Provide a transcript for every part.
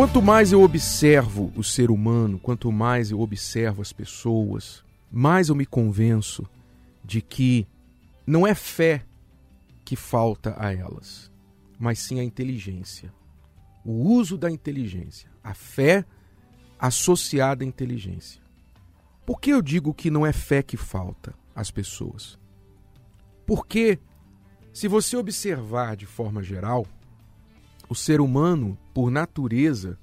Quanto mais eu observo o ser humano, quanto mais eu observo as pessoas, mais eu me convenço de que não é fé que falta a elas, mas sim a inteligência. O uso da inteligência, a fé associada à inteligência. Por que eu digo que não é fé que falta às pessoas? Porque, se você observar de forma geral, o ser humano, por natureza,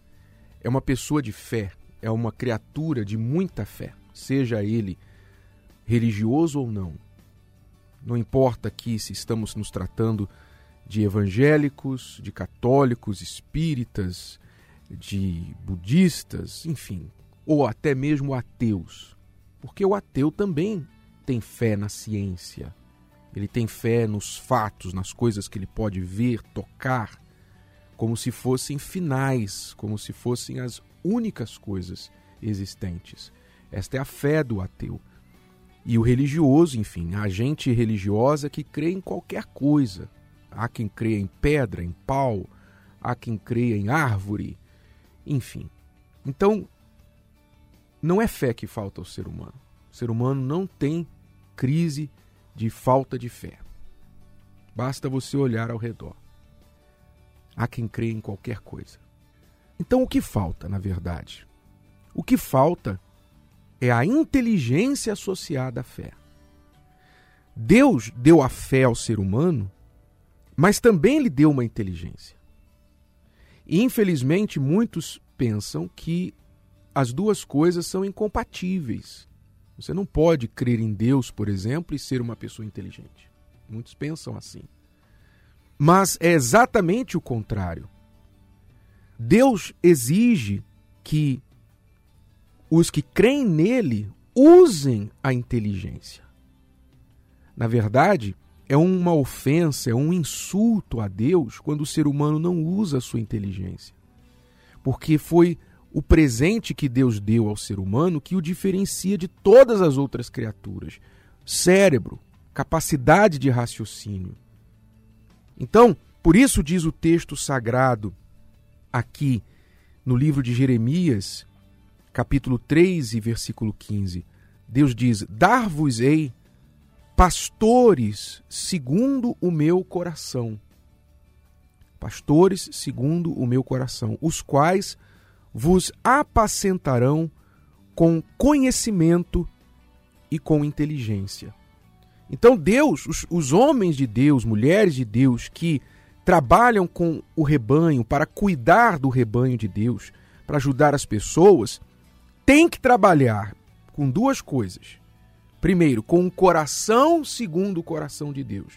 é uma pessoa de fé, é uma criatura de muita fé, seja ele religioso ou não. Não importa aqui se estamos nos tratando de evangélicos, de católicos, espíritas, de budistas, enfim, ou até mesmo ateus. Porque o ateu também tem fé na ciência. Ele tem fé nos fatos, nas coisas que ele pode ver, tocar, como se fossem finais, como se fossem as únicas coisas existentes. Esta é a fé do ateu. E o religioso, enfim, a gente religiosa que crê em qualquer coisa. Há quem crê em pedra, em pau, há quem crê em árvore, enfim. Então, não é fé que falta ao ser humano. O ser humano não tem crise de falta de fé. Basta você olhar ao redor. Há quem crê em qualquer coisa. Então o que falta, na verdade? O que falta é a inteligência associada à fé. Deus deu a fé ao ser humano, mas também lhe deu uma inteligência. E infelizmente muitos pensam que as duas coisas são incompatíveis. Você não pode crer em Deus, por exemplo, e ser uma pessoa inteligente. Muitos pensam assim. Mas é exatamente o contrário. Deus exige que os que creem nele usem a inteligência. Na verdade, é uma ofensa, é um insulto a Deus quando o ser humano não usa a sua inteligência. Porque foi o presente que Deus deu ao ser humano que o diferencia de todas as outras criaturas: cérebro, capacidade de raciocínio. Então, por isso diz o texto sagrado aqui no livro de Jeremias, capítulo 3 e versículo 15. Deus diz: Dar-vos-ei pastores segundo o meu coração. Pastores segundo o meu coração, os quais vos apacentarão com conhecimento e com inteligência. Então, Deus, os, os homens de Deus, mulheres de Deus que trabalham com o rebanho para cuidar do rebanho de Deus, para ajudar as pessoas, têm que trabalhar com duas coisas. Primeiro, com um coração segundo o coração de Deus.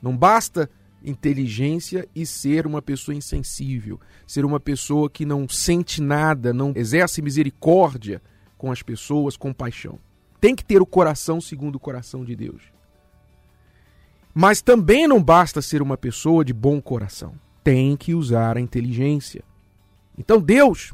Não basta inteligência e ser uma pessoa insensível, ser uma pessoa que não sente nada, não exerce misericórdia com as pessoas, compaixão tem que ter o coração segundo o coração de Deus. Mas também não basta ser uma pessoa de bom coração. Tem que usar a inteligência. Então Deus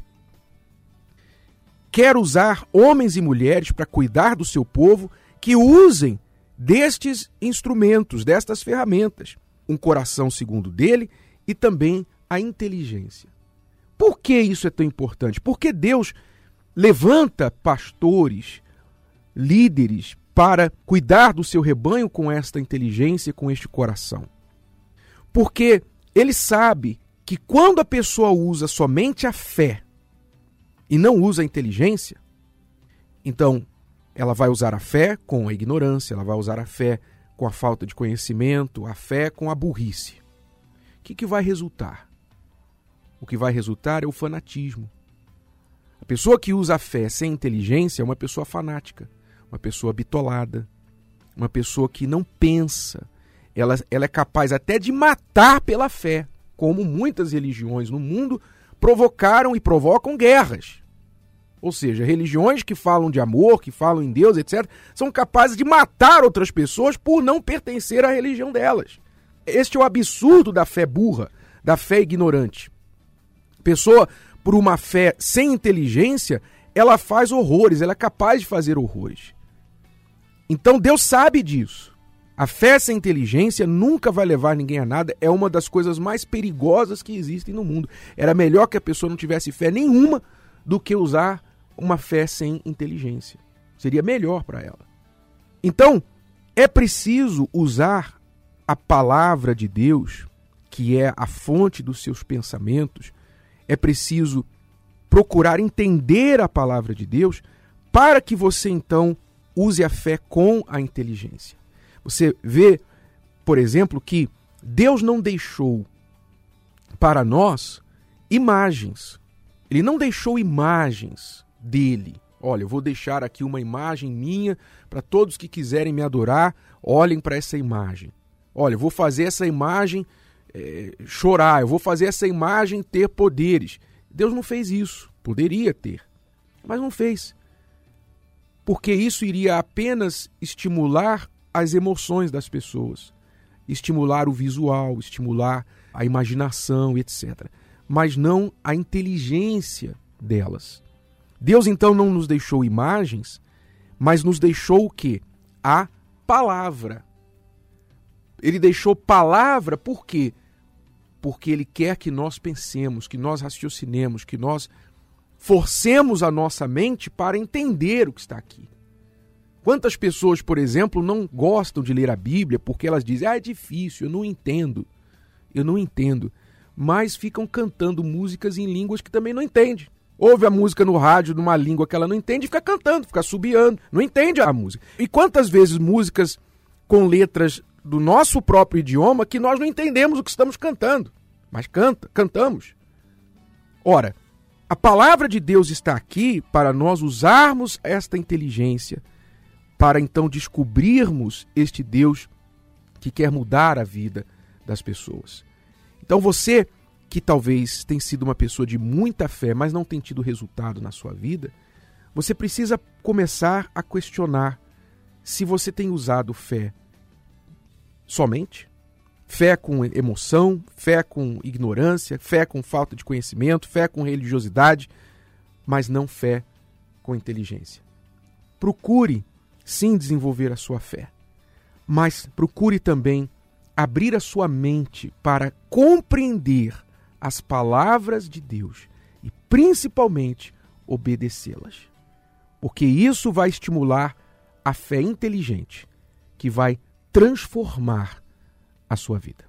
quer usar homens e mulheres para cuidar do seu povo que usem destes instrumentos, destas ferramentas, um coração segundo dele e também a inteligência. Por que isso é tão importante? Porque Deus levanta pastores, líderes para cuidar do seu rebanho com esta inteligência, com este coração. Porque ele sabe que quando a pessoa usa somente a fé e não usa a inteligência, então ela vai usar a fé com a ignorância, ela vai usar a fé com a falta de conhecimento, a fé com a burrice. O que, que vai resultar? O que vai resultar é o fanatismo. A pessoa que usa a fé sem inteligência é uma pessoa fanática uma pessoa bitolada, uma pessoa que não pensa. Ela, ela é capaz até de matar pela fé, como muitas religiões no mundo provocaram e provocam guerras. Ou seja, religiões que falam de amor, que falam em Deus, etc., são capazes de matar outras pessoas por não pertencer à religião delas. Este é o absurdo da fé burra, da fé ignorante. Pessoa, por uma fé sem inteligência, ela faz horrores, ela é capaz de fazer horrores. Então Deus sabe disso. A fé sem inteligência nunca vai levar ninguém a nada, é uma das coisas mais perigosas que existem no mundo. Era melhor que a pessoa não tivesse fé nenhuma do que usar uma fé sem inteligência. Seria melhor para ela. Então, é preciso usar a palavra de Deus, que é a fonte dos seus pensamentos, é preciso procurar entender a palavra de Deus para que você então use a fé com a inteligência. Você vê, por exemplo, que Deus não deixou para nós imagens. Ele não deixou imagens dele. Olha, eu vou deixar aqui uma imagem minha para todos que quiserem me adorar, olhem para essa imagem. Olha, eu vou fazer essa imagem é, chorar, eu vou fazer essa imagem ter poderes. Deus não fez isso. Poderia ter, mas não fez. Porque isso iria apenas estimular as emoções das pessoas, estimular o visual, estimular a imaginação, etc. Mas não a inteligência delas. Deus então não nos deixou imagens, mas nos deixou o que? A palavra. Ele deixou palavra por quê? Porque ele quer que nós pensemos, que nós raciocinemos, que nós forcemos a nossa mente para entender o que está aqui. Quantas pessoas, por exemplo, não gostam de ler a Bíblia porque elas dizem: "Ah, é difícil, eu não entendo". Eu não entendo, mas ficam cantando músicas em línguas que também não entende. Ouve a música no rádio numa língua que ela não entende e fica cantando, fica subiando, não entende a música. E quantas vezes músicas com letras do nosso próprio idioma que nós não entendemos o que estamos cantando, mas canta, cantamos. Ora, a palavra de Deus está aqui para nós usarmos esta inteligência para então descobrirmos este Deus que quer mudar a vida das pessoas. Então você que talvez tem sido uma pessoa de muita fé, mas não tem tido resultado na sua vida, você precisa começar a questionar se você tem usado fé somente, fé com emoção, fé com ignorância, fé com falta de conhecimento, fé com religiosidade, mas não fé com inteligência. Procure sim desenvolver a sua fé, mas procure também abrir a sua mente para compreender as palavras de Deus e principalmente obedecê-las. Porque isso vai estimular a fé inteligente que vai transformar a sua vida.